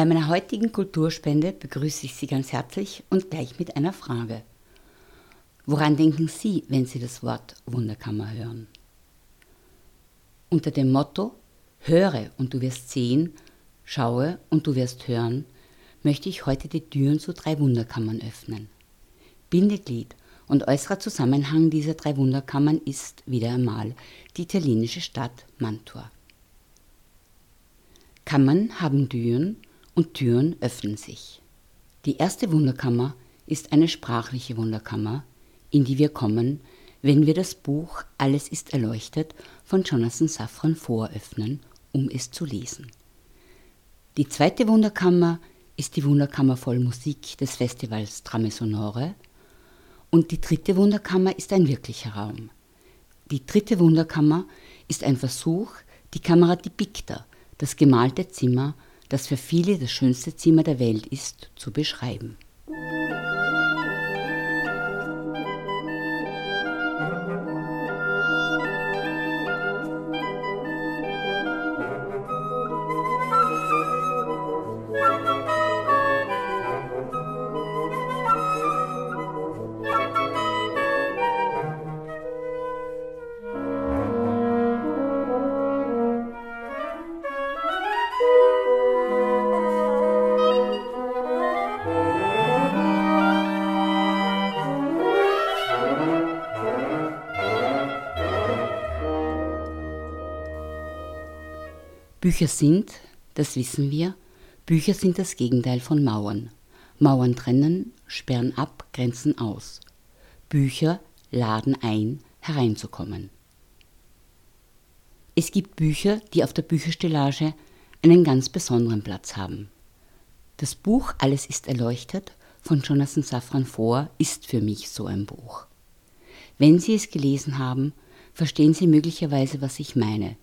Bei meiner heutigen Kulturspende begrüße ich Sie ganz herzlich und gleich mit einer Frage. Woran denken Sie, wenn Sie das Wort Wunderkammer hören? Unter dem Motto Höre und du wirst sehen, schaue und du wirst hören, möchte ich heute die Türen zu drei Wunderkammern öffnen. Bindeglied und äußerer Zusammenhang dieser drei Wunderkammern ist wieder einmal die italienische Stadt Mantua. Kammern haben Türen und Türen öffnen sich. Die erste Wunderkammer ist eine sprachliche Wunderkammer, in die wir kommen, wenn wir das Buch Alles ist erleuchtet von Jonathan Safran voröffnen, um es zu lesen. Die zweite Wunderkammer ist die Wunderkammer voll Musik des Festivals Trame Sonore – und die dritte Wunderkammer ist ein wirklicher Raum. Die dritte Wunderkammer ist ein Versuch, die Kamera di das gemalte Zimmer, das für viele das schönste Zimmer der Welt ist, zu beschreiben. Bücher sind, das wissen wir, Bücher sind das Gegenteil von Mauern. Mauern trennen, sperren ab, grenzen aus. Bücher laden ein, hereinzukommen. Es gibt Bücher, die auf der Bücherstellage einen ganz besonderen Platz haben. Das Buch Alles ist erleuchtet von Jonathan Safran Foer ist für mich so ein Buch. Wenn Sie es gelesen haben, verstehen Sie möglicherweise, was ich meine.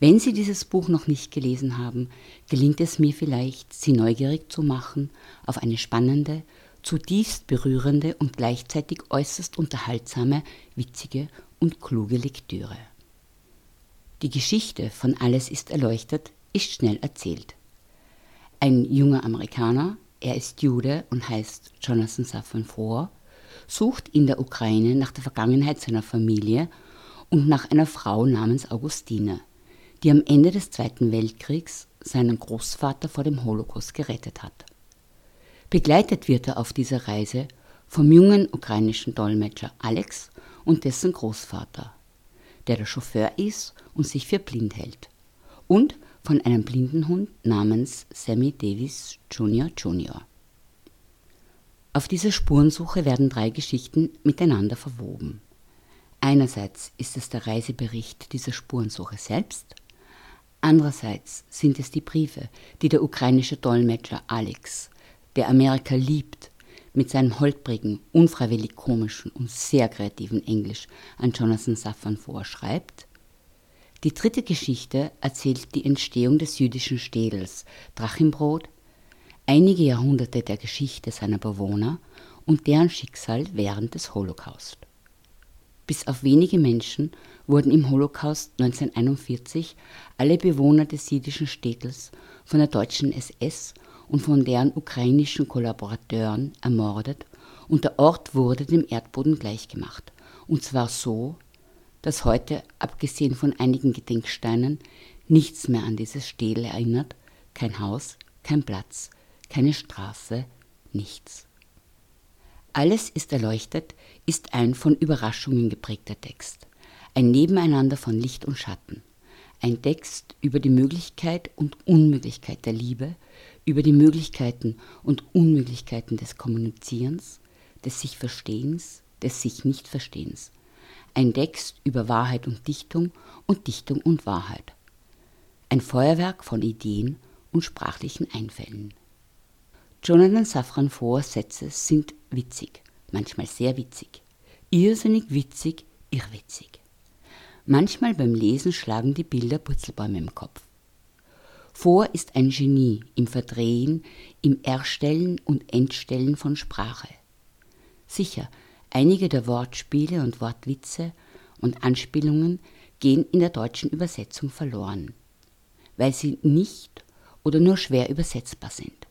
Wenn Sie dieses Buch noch nicht gelesen haben, gelingt es mir vielleicht, Sie neugierig zu machen auf eine spannende, zutiefst berührende und gleichzeitig äußerst unterhaltsame, witzige und kluge Lektüre. Die Geschichte von Alles ist erleuchtet ist schnell erzählt. Ein junger Amerikaner, er ist Jude und heißt Jonathan Safran Foer, sucht in der Ukraine nach der Vergangenheit seiner Familie und nach einer Frau namens Augustine die am Ende des Zweiten Weltkriegs seinen Großvater vor dem Holocaust gerettet hat. Begleitet wird er auf dieser Reise vom jungen ukrainischen Dolmetscher Alex und dessen Großvater, der der Chauffeur ist und sich für blind hält, und von einem Blindenhund namens Sammy Davis Jr. Jr. Auf dieser Spurensuche werden drei Geschichten miteinander verwoben. Einerseits ist es der Reisebericht dieser Spurensuche selbst, Andererseits sind es die Briefe, die der ukrainische Dolmetscher Alex, der Amerika liebt, mit seinem holprigen, unfreiwillig komischen und sehr kreativen Englisch an Jonathan Safran vorschreibt. Die dritte Geschichte erzählt die Entstehung des jüdischen Städels Drachenbrot, einige Jahrhunderte der Geschichte seiner Bewohner und deren Schicksal während des Holocaust. Bis auf wenige Menschen wurden im Holocaust 1941 alle Bewohner des jüdischen Städtels von der deutschen SS und von deren ukrainischen Kollaborateuren ermordet und der Ort wurde dem Erdboden gleichgemacht. Und zwar so, dass heute, abgesehen von einigen Gedenksteinen, nichts mehr an dieses Städel erinnert, kein Haus, kein Platz, keine Straße, nichts. Alles ist erleuchtet ist ein von Überraschungen geprägter Text, ein Nebeneinander von Licht und Schatten, ein Text über die Möglichkeit und Unmöglichkeit der Liebe, über die Möglichkeiten und Unmöglichkeiten des Kommunizierens, des sich Verstehens, des sich nicht Verstehens, ein Text über Wahrheit und Dichtung und Dichtung und Wahrheit, ein Feuerwerk von Ideen und sprachlichen Einfällen. Jonathan Safran Foers Sätze sind witzig, manchmal sehr witzig, irrsinnig witzig, irrwitzig. Manchmal beim Lesen schlagen die Bilder Purzelbäume im Kopf. Vor ist ein Genie im Verdrehen, im Erstellen und Entstellen von Sprache. Sicher, einige der Wortspiele und Wortwitze und Anspielungen gehen in der deutschen Übersetzung verloren, weil sie nicht oder nur schwer übersetzbar sind.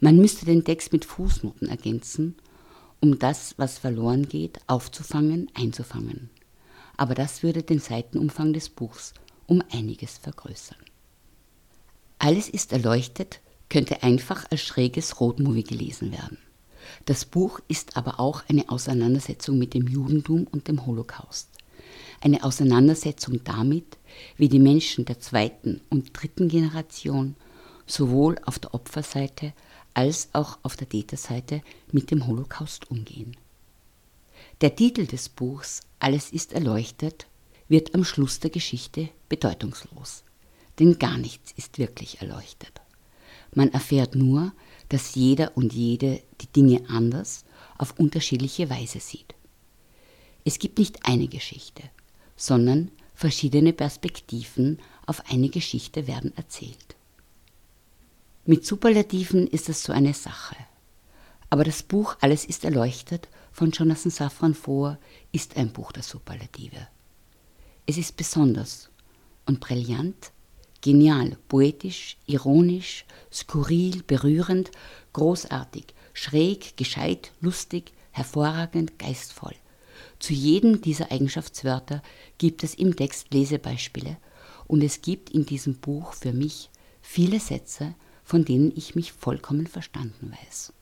Man müsste den Text mit Fußnoten ergänzen, um das, was verloren geht, aufzufangen, einzufangen. Aber das würde den Seitenumfang des Buchs um einiges vergrößern. Alles ist erleuchtet könnte einfach als schräges Roadmovie gelesen werden. Das Buch ist aber auch eine Auseinandersetzung mit dem Judentum und dem Holocaust. Eine Auseinandersetzung damit, wie die Menschen der zweiten und dritten Generation sowohl auf der Opferseite als auch auf der Täterseite mit dem Holocaust umgehen. Der Titel des Buchs Alles ist erleuchtet wird am Schluss der Geschichte bedeutungslos, denn gar nichts ist wirklich erleuchtet. Man erfährt nur, dass jeder und jede die Dinge anders auf unterschiedliche Weise sieht. Es gibt nicht eine Geschichte, sondern verschiedene Perspektiven auf eine Geschichte werden erzählt. Mit Superlativen ist es so eine Sache. Aber das Buch Alles ist erleuchtet von Jonathan Safran Foer ist ein Buch der Superlative. Es ist besonders und brillant Genial, poetisch, ironisch, skurril, berührend, großartig, schräg, gescheit, lustig, hervorragend, geistvoll. Zu jedem dieser Eigenschaftswörter gibt es im Text Lesebeispiele und es gibt in diesem Buch für mich viele Sätze, von denen ich mich vollkommen verstanden weiß.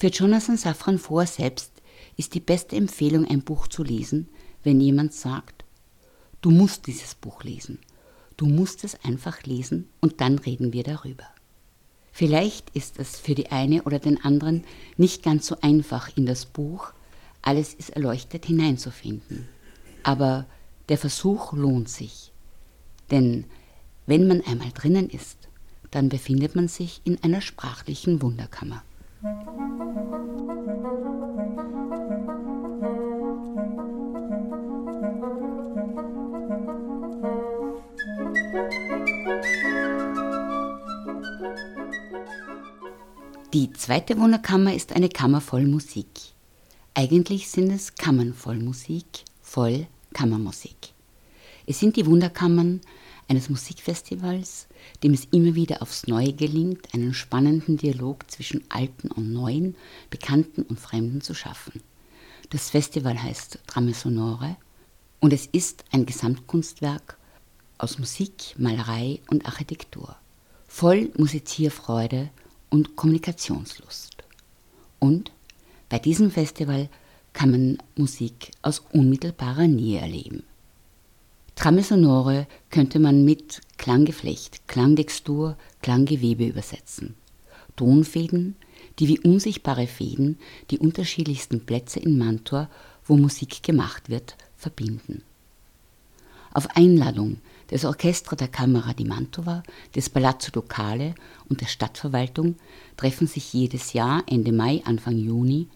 Für Jonathan Safran Foer selbst ist die beste Empfehlung, ein Buch zu lesen, wenn jemand sagt, du musst dieses Buch lesen. Du musst es einfach lesen und dann reden wir darüber. Vielleicht ist es für die eine oder den anderen nicht ganz so einfach in das Buch Alles ist erleuchtet hineinzufinden. Aber der Versuch lohnt sich. Denn wenn man einmal drinnen ist, dann befindet man sich in einer sprachlichen Wunderkammer. Die zweite Wunderkammer ist eine Kammer voll Musik. Eigentlich sind es Kammern voll Musik, voll Kammermusik. Es sind die Wunderkammern eines Musikfestivals, dem es immer wieder aufs Neue gelingt, einen spannenden Dialog zwischen Alten und Neuen, Bekannten und Fremden zu schaffen. Das Festival heißt Drame Sonore und es ist ein Gesamtkunstwerk aus Musik, Malerei und Architektur. Voll Musizierfreude und Kommunikationslust. Und bei diesem Festival kann man Musik aus unmittelbarer Nähe erleben. Trame sonore könnte man mit Klanggeflecht, Klangtextur, Klanggewebe übersetzen. Tonfäden, die wie unsichtbare Fäden die unterschiedlichsten Plätze in Mantua, wo Musik gemacht wird, verbinden. Auf Einladung des Orchestra der Camera di Mantova, des Palazzo Ducale und der Stadtverwaltung treffen sich jedes Jahr Ende Mai, Anfang Juni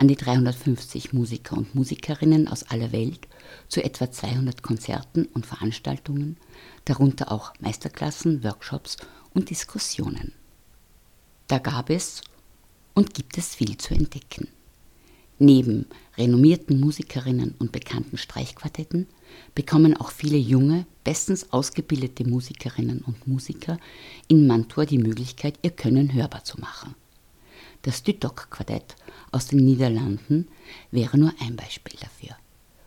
an die 350 Musiker und Musikerinnen aus aller Welt zu etwa 200 Konzerten und Veranstaltungen, darunter auch Meisterklassen, Workshops und Diskussionen. Da gab es und gibt es viel zu entdecken. Neben renommierten Musikerinnen und bekannten Streichquartetten bekommen auch viele junge, bestens ausgebildete Musikerinnen und Musiker in Mantua die Möglichkeit, ihr Können hörbar zu machen. Das Dutok-Quartett aus den Niederlanden wäre nur ein Beispiel dafür.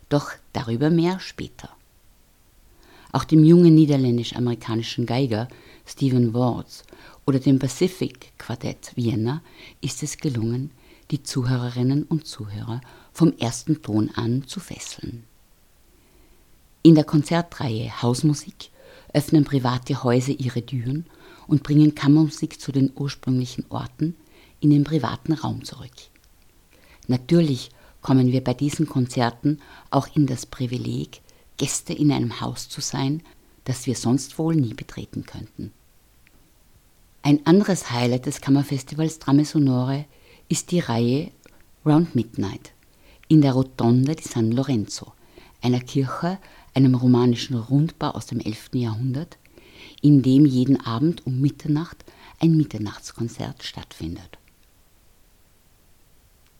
Doch darüber mehr später. Auch dem jungen niederländisch-amerikanischen Geiger Stephen Wards oder dem Pacific Quartett Vienna ist es gelungen, die Zuhörerinnen und Zuhörer vom ersten Ton an zu fesseln. In der Konzertreihe Hausmusik öffnen private Häuser ihre Türen und bringen Kammermusik zu den ursprünglichen Orten in den privaten Raum zurück. Natürlich kommen wir bei diesen Konzerten auch in das Privileg, Gäste in einem Haus zu sein, das wir sonst wohl nie betreten könnten. Ein anderes Highlight des Kammerfestivals Trame Sonore ist die Reihe Round Midnight in der Rotonda di San Lorenzo, einer Kirche, einem romanischen Rundbau aus dem 11. Jahrhundert, in dem jeden Abend um Mitternacht ein Mitternachtskonzert stattfindet.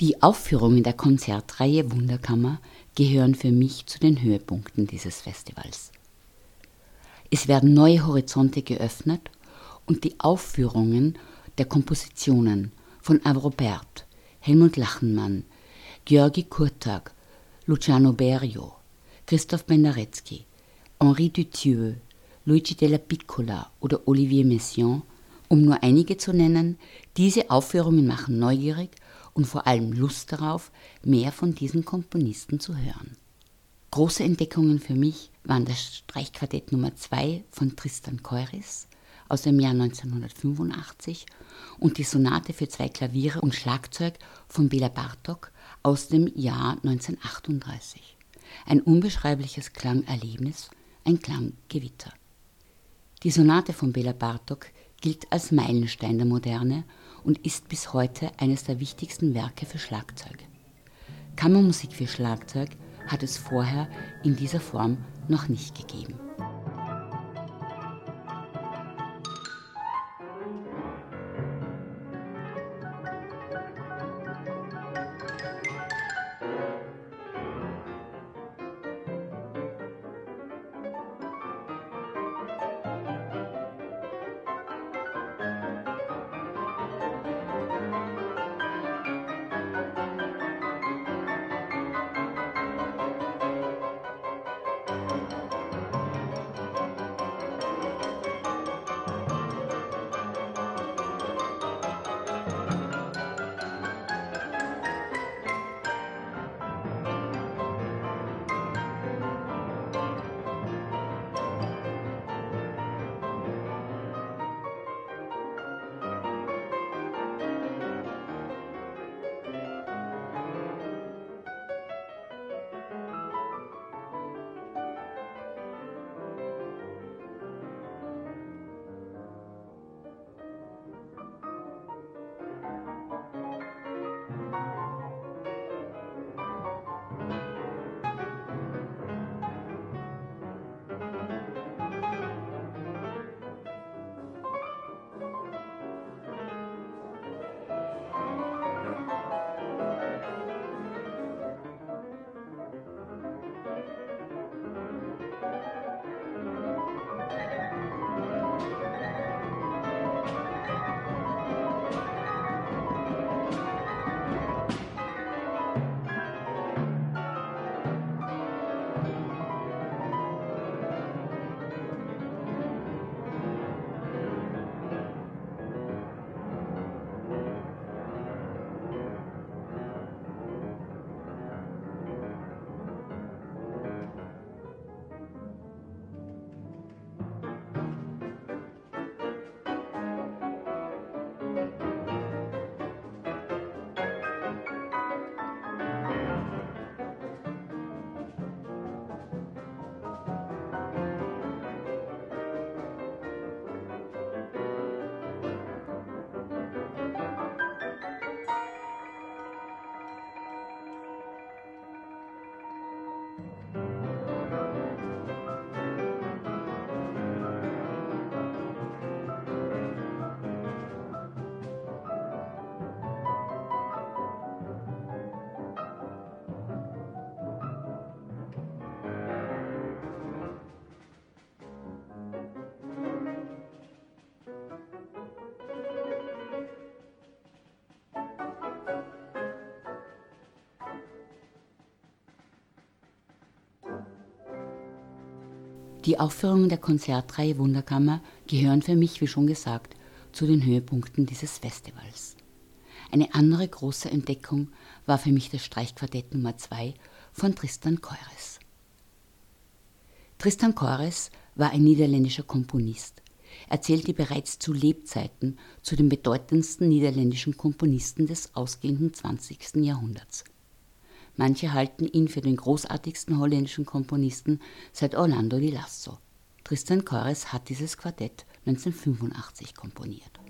Die Aufführungen der Konzertreihe Wunderkammer gehören für mich zu den Höhepunkten dieses Festivals. Es werden neue Horizonte geöffnet und die Aufführungen der Kompositionen von Avrobert, Helmut Lachenmann, Georgi Kurtag, Luciano Berio, Christoph Bendarecki, Henri Duthieu, Luigi della Piccola oder Olivier Messiaen, um nur einige zu nennen, diese Aufführungen machen neugierig und vor allem Lust darauf, mehr von diesen Komponisten zu hören. Große Entdeckungen für mich waren das Streichquartett Nummer 2 von Tristan Keuris aus dem Jahr 1985 und die Sonate für zwei Klaviere und Schlagzeug von Bela Bartok aus dem Jahr 1938. Ein unbeschreibliches Klangerlebnis, ein Klanggewitter. Die Sonate von Bela Bartok gilt als Meilenstein der Moderne und ist bis heute eines der wichtigsten Werke für Schlagzeug. Kammermusik für Schlagzeug hat es vorher in dieser Form noch nicht gegeben. Die Aufführungen der Konzertreihe Wunderkammer gehören für mich, wie schon gesagt, zu den Höhepunkten dieses Festivals. Eine andere große Entdeckung war für mich das Streichquartett Nummer 2 von Tristan Keures. Tristan Keures war ein niederländischer Komponist. Er zählte bereits zu Lebzeiten zu den bedeutendsten niederländischen Komponisten des ausgehenden 20. Jahrhunderts. Manche halten ihn für den großartigsten holländischen Komponisten seit Orlando di Lasso. Tristan Kores hat dieses Quartett 1985 komponiert.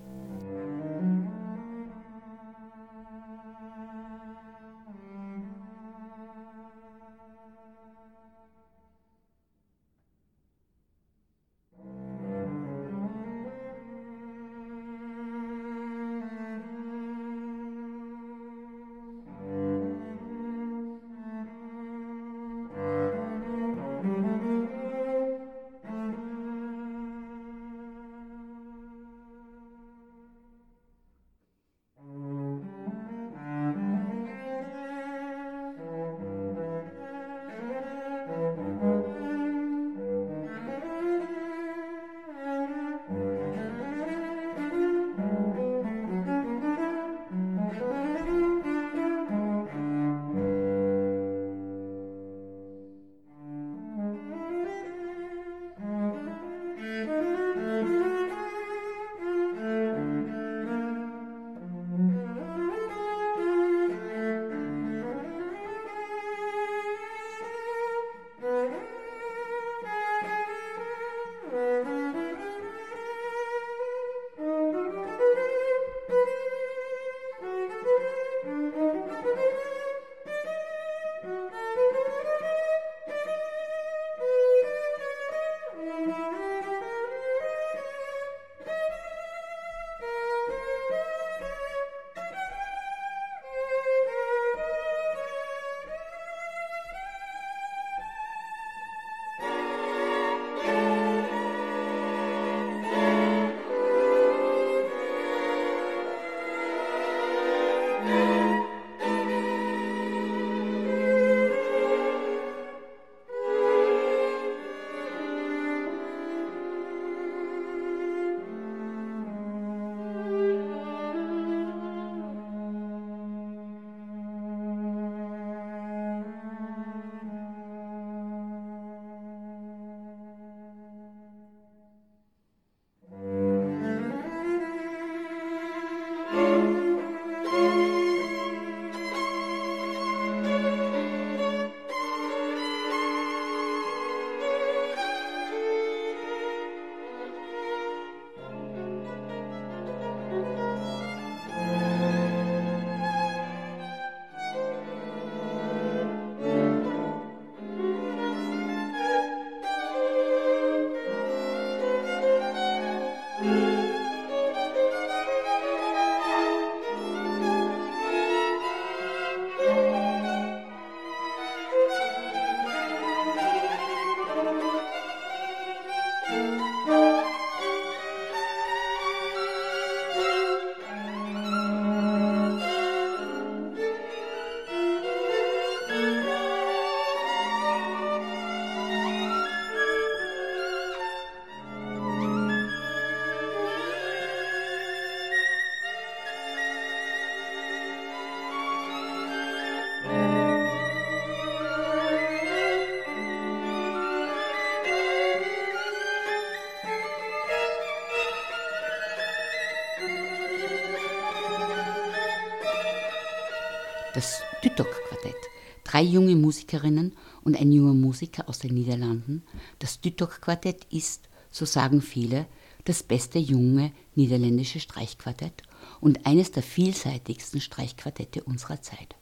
Dütok-Quartett. Drei junge Musikerinnen und ein junger Musiker aus den Niederlanden. Das Dütok-Quartett ist, so sagen viele, das beste junge niederländische Streichquartett und eines der vielseitigsten Streichquartette unserer Zeit.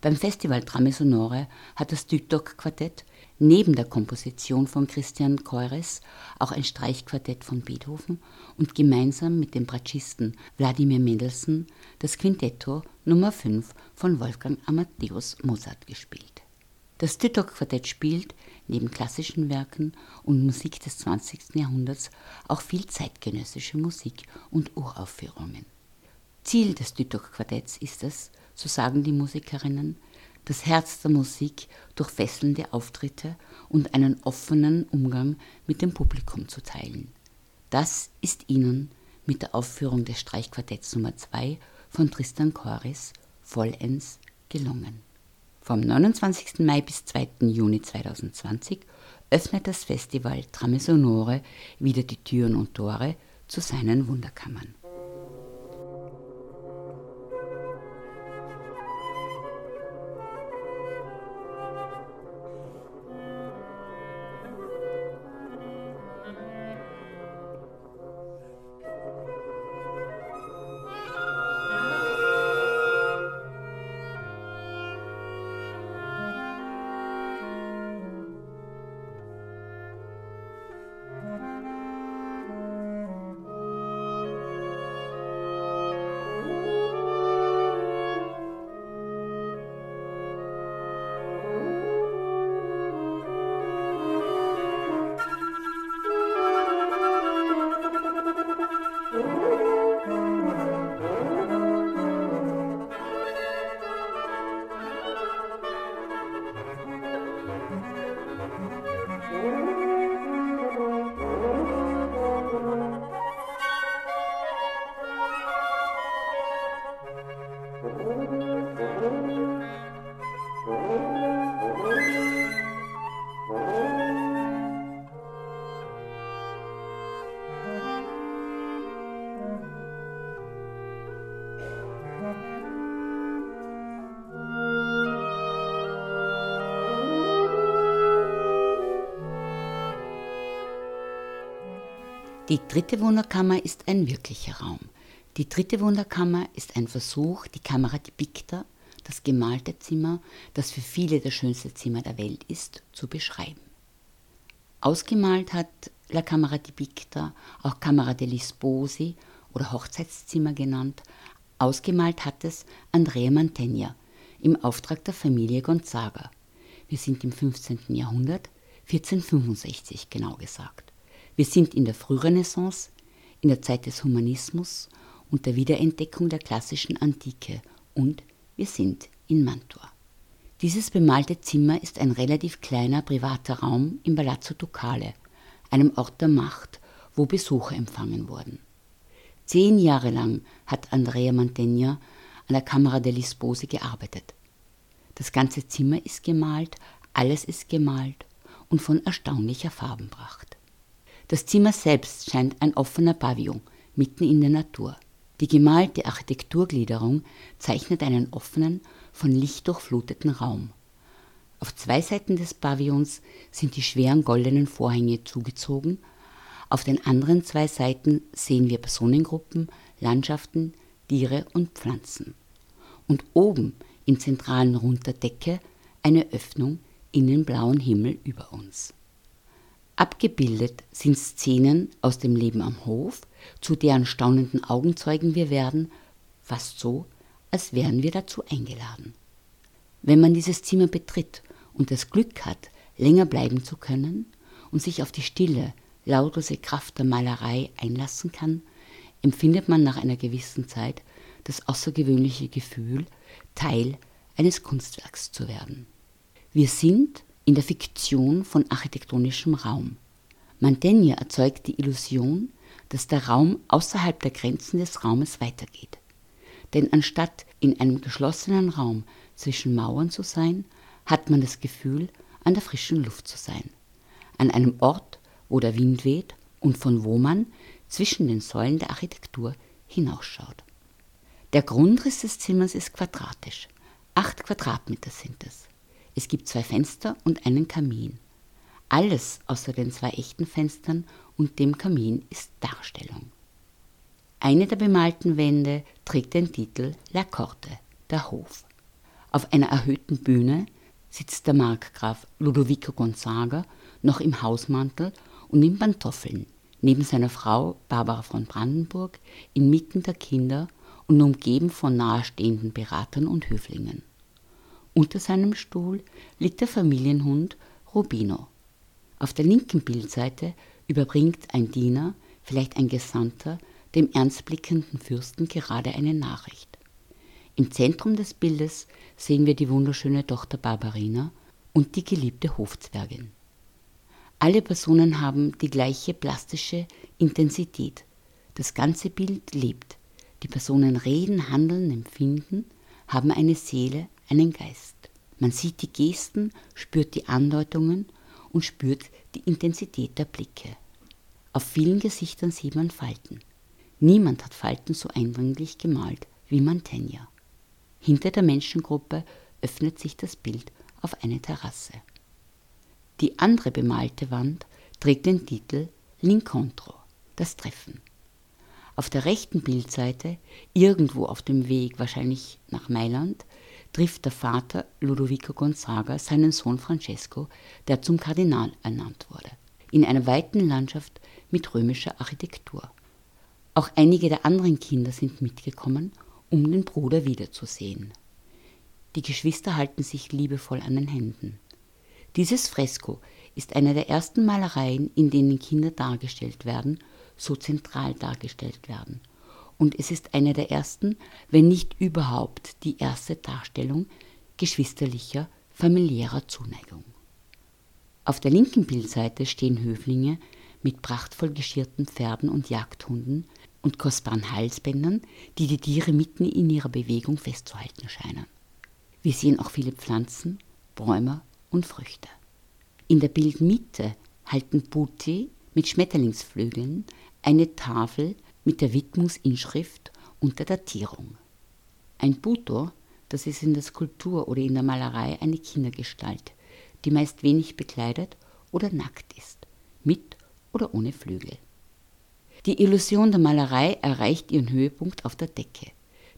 Beim Festival Trame Sonore hat das Dütok-Quartett neben der Komposition von Christian Keures auch ein Streichquartett von Beethoven und gemeinsam mit dem Bratschisten Wladimir Mendelssohn das Quintetto Nummer 5 von Wolfgang Amadeus Mozart gespielt. Das Dütok-Quartett spielt neben klassischen Werken und Musik des 20. Jahrhunderts auch viel zeitgenössische Musik und Uraufführungen. Ziel des Dütok-Quartetts ist es, so sagen die Musikerinnen, das Herz der Musik durch fesselnde Auftritte und einen offenen Umgang mit dem Publikum zu teilen. Das ist ihnen mit der Aufführung des Streichquartetts Nummer 2 von Tristan Choris vollends gelungen. Vom 29. Mai bis 2. Juni 2020 öffnet das Festival Trame Sonore wieder die Türen und Tore zu seinen Wunderkammern. Die dritte Wunderkammer ist ein wirklicher Raum. Die dritte Wunderkammer ist ein Versuch, die Kamera di Picta, das gemalte Zimmer, das für viele das schönste Zimmer der Welt ist, zu beschreiben. Ausgemalt hat La Camera di Picta, auch Camera degli Sposi oder Hochzeitszimmer genannt, ausgemalt hat es Andrea Mantegna im Auftrag der Familie Gonzaga. Wir sind im 15. Jahrhundert, 1465 genau gesagt. Wir sind in der Frührenaissance, in der Zeit des Humanismus und der Wiederentdeckung der klassischen Antike und wir sind in Mantua. Dieses bemalte Zimmer ist ein relativ kleiner privater Raum im Palazzo Ducale, einem Ort der Macht, wo Besucher empfangen wurden. Zehn Jahre lang hat Andrea Mantegna an der Camera degli Sposi gearbeitet. Das ganze Zimmer ist gemalt, alles ist gemalt und von erstaunlicher Farbenpracht. Das Zimmer selbst scheint ein offener Pavillon mitten in der Natur. Die gemalte Architekturgliederung zeichnet einen offenen, von Licht durchfluteten Raum. Auf zwei Seiten des Pavillons sind die schweren goldenen Vorhänge zugezogen, auf den anderen zwei Seiten sehen wir Personengruppen, Landschaften, Tiere und Pflanzen. Und oben im zentralen Rund der Decke eine Öffnung in den blauen Himmel über uns. Abgebildet sind Szenen aus dem Leben am Hof, zu deren staunenden Augenzeugen wir werden, fast so, als wären wir dazu eingeladen. Wenn man dieses Zimmer betritt und das Glück hat, länger bleiben zu können und sich auf die stille, lautlose Kraft der Malerei einlassen kann, empfindet man nach einer gewissen Zeit das außergewöhnliche Gefühl, Teil eines Kunstwerks zu werden. Wir sind in der Fiktion von architektonischem Raum. Mantegna erzeugt die Illusion, dass der Raum außerhalb der Grenzen des Raumes weitergeht. Denn anstatt in einem geschlossenen Raum zwischen Mauern zu sein, hat man das Gefühl, an der frischen Luft zu sein. An einem Ort, wo der Wind weht und von wo man zwischen den Säulen der Architektur hinausschaut. Der Grundriss des Zimmers ist quadratisch. Acht Quadratmeter sind es. Es gibt zwei Fenster und einen Kamin. Alles außer den zwei echten Fenstern und dem Kamin ist Darstellung. Eine der bemalten Wände trägt den Titel La Corte, der Hof. Auf einer erhöhten Bühne sitzt der Markgraf Ludovico Gonzaga noch im Hausmantel und in Pantoffeln, neben seiner Frau Barbara von Brandenburg, inmitten der Kinder und umgeben von nahestehenden Beratern und Höflingen. Unter seinem Stuhl liegt der Familienhund Rubino. Auf der linken Bildseite überbringt ein Diener, vielleicht ein Gesandter, dem ernstblickenden Fürsten gerade eine Nachricht. Im Zentrum des Bildes sehen wir die wunderschöne Tochter Barbarina und die geliebte Hofzwergin. Alle Personen haben die gleiche plastische Intensität. Das ganze Bild lebt. Die Personen reden, handeln, empfinden, haben eine Seele, einen Geist. Man sieht die Gesten, spürt die Andeutungen und spürt die Intensität der Blicke. Auf vielen Gesichtern sieht man Falten. Niemand hat Falten so eindringlich gemalt wie Mantegna. Hinter der Menschengruppe öffnet sich das Bild auf eine Terrasse. Die andere bemalte Wand trägt den Titel L'Incontro, das Treffen. Auf der rechten Bildseite, irgendwo auf dem Weg, wahrscheinlich nach Mailand, trifft der Vater Ludovico Gonzaga seinen Sohn Francesco, der zum Kardinal ernannt wurde, in einer weiten Landschaft mit römischer Architektur. Auch einige der anderen Kinder sind mitgekommen, um den Bruder wiederzusehen. Die Geschwister halten sich liebevoll an den Händen. Dieses Fresko ist eine der ersten Malereien, in denen Kinder dargestellt werden, so zentral dargestellt werden. Und es ist eine der ersten, wenn nicht überhaupt die erste Darstellung geschwisterlicher, familiärer Zuneigung. Auf der linken Bildseite stehen Höflinge mit prachtvoll geschirrten Pferden und Jagdhunden und kostbaren Halsbändern, die die Tiere mitten in ihrer Bewegung festzuhalten scheinen. Wir sehen auch viele Pflanzen, Bäume und Früchte. In der Bildmitte halten Putti mit Schmetterlingsflügeln eine Tafel mit der Widmungsinschrift und der Datierung. Ein Buto, das ist in der Skulptur oder in der Malerei eine Kindergestalt, die meist wenig bekleidet oder nackt ist, mit oder ohne Flügel. Die Illusion der Malerei erreicht ihren Höhepunkt auf der Decke,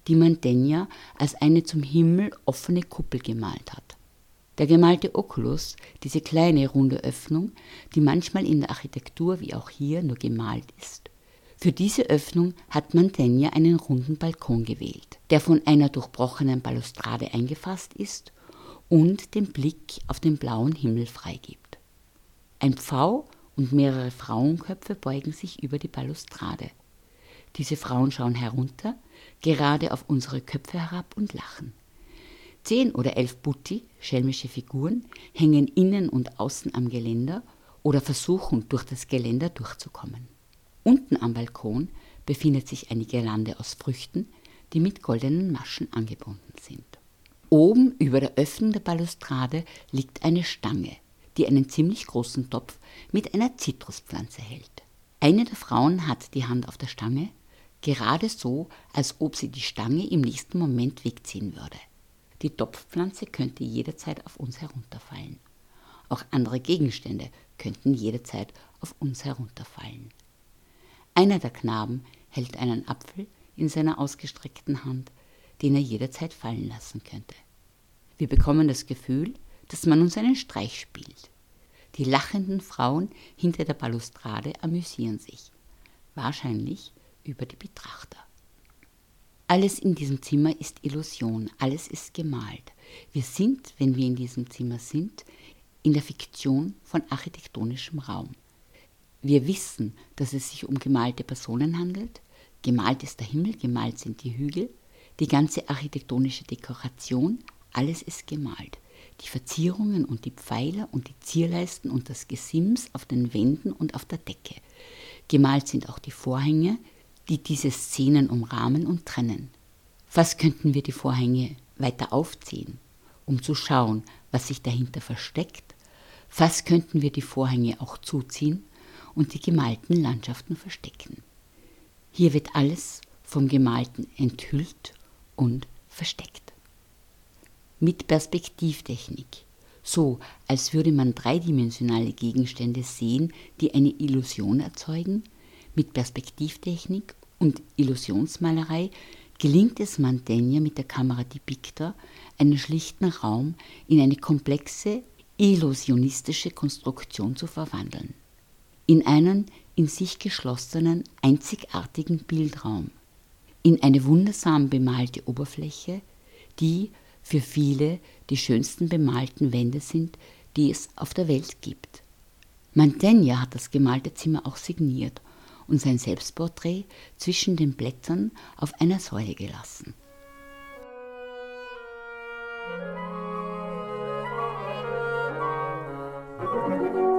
die Mantegna als eine zum Himmel offene Kuppel gemalt hat. Der gemalte Oculus, diese kleine runde Öffnung, die manchmal in der Architektur wie auch hier nur gemalt ist. Für diese Öffnung hat Mantegna einen runden Balkon gewählt, der von einer durchbrochenen Balustrade eingefasst ist und den Blick auf den blauen Himmel freigibt. Ein Pfau und mehrere Frauenköpfe beugen sich über die Balustrade. Diese Frauen schauen herunter, gerade auf unsere Köpfe herab und lachen. Zehn oder elf Butti, schelmische Figuren, hängen innen und außen am Geländer oder versuchen durch das Geländer durchzukommen. Unten am Balkon befindet sich eine Girlande aus Früchten, die mit goldenen Maschen angebunden sind. Oben über der Öffnung der Balustrade liegt eine Stange, die einen ziemlich großen Topf mit einer Zitruspflanze hält. Eine der Frauen hat die Hand auf der Stange, gerade so, als ob sie die Stange im nächsten Moment wegziehen würde. Die Topfpflanze könnte jederzeit auf uns herunterfallen. Auch andere Gegenstände könnten jederzeit auf uns herunterfallen. Einer der Knaben hält einen Apfel in seiner ausgestreckten Hand, den er jederzeit fallen lassen könnte. Wir bekommen das Gefühl, dass man uns einen Streich spielt. Die lachenden Frauen hinter der Balustrade amüsieren sich, wahrscheinlich über die Betrachter. Alles in diesem Zimmer ist Illusion, alles ist gemalt. Wir sind, wenn wir in diesem Zimmer sind, in der Fiktion von architektonischem Raum. Wir wissen, dass es sich um gemalte Personen handelt, gemalt ist der Himmel, gemalt sind die Hügel, die ganze architektonische Dekoration, alles ist gemalt. Die Verzierungen und die Pfeiler und die Zierleisten und das Gesims auf den Wänden und auf der Decke. Gemalt sind auch die Vorhänge, die diese Szenen umrahmen und trennen. Fast könnten wir die Vorhänge weiter aufziehen, um zu schauen, was sich dahinter versteckt. Fast könnten wir die Vorhänge auch zuziehen und die gemalten Landschaften verstecken. Hier wird alles vom Gemalten enthüllt und versteckt. mit Perspektivtechnik, so als würde man dreidimensionale Gegenstände sehen, die eine Illusion erzeugen, mit Perspektivtechnik und Illusionsmalerei gelingt es Mantegna mit der Kamera Depictor, einen schlichten Raum in eine komplexe, illusionistische Konstruktion zu verwandeln in einen in sich geschlossenen, einzigartigen Bildraum, in eine wundersam bemalte Oberfläche, die für viele die schönsten bemalten Wände sind, die es auf der Welt gibt. Mantegna hat das gemalte Zimmer auch signiert und sein Selbstporträt zwischen den Blättern auf einer Säule gelassen. Musik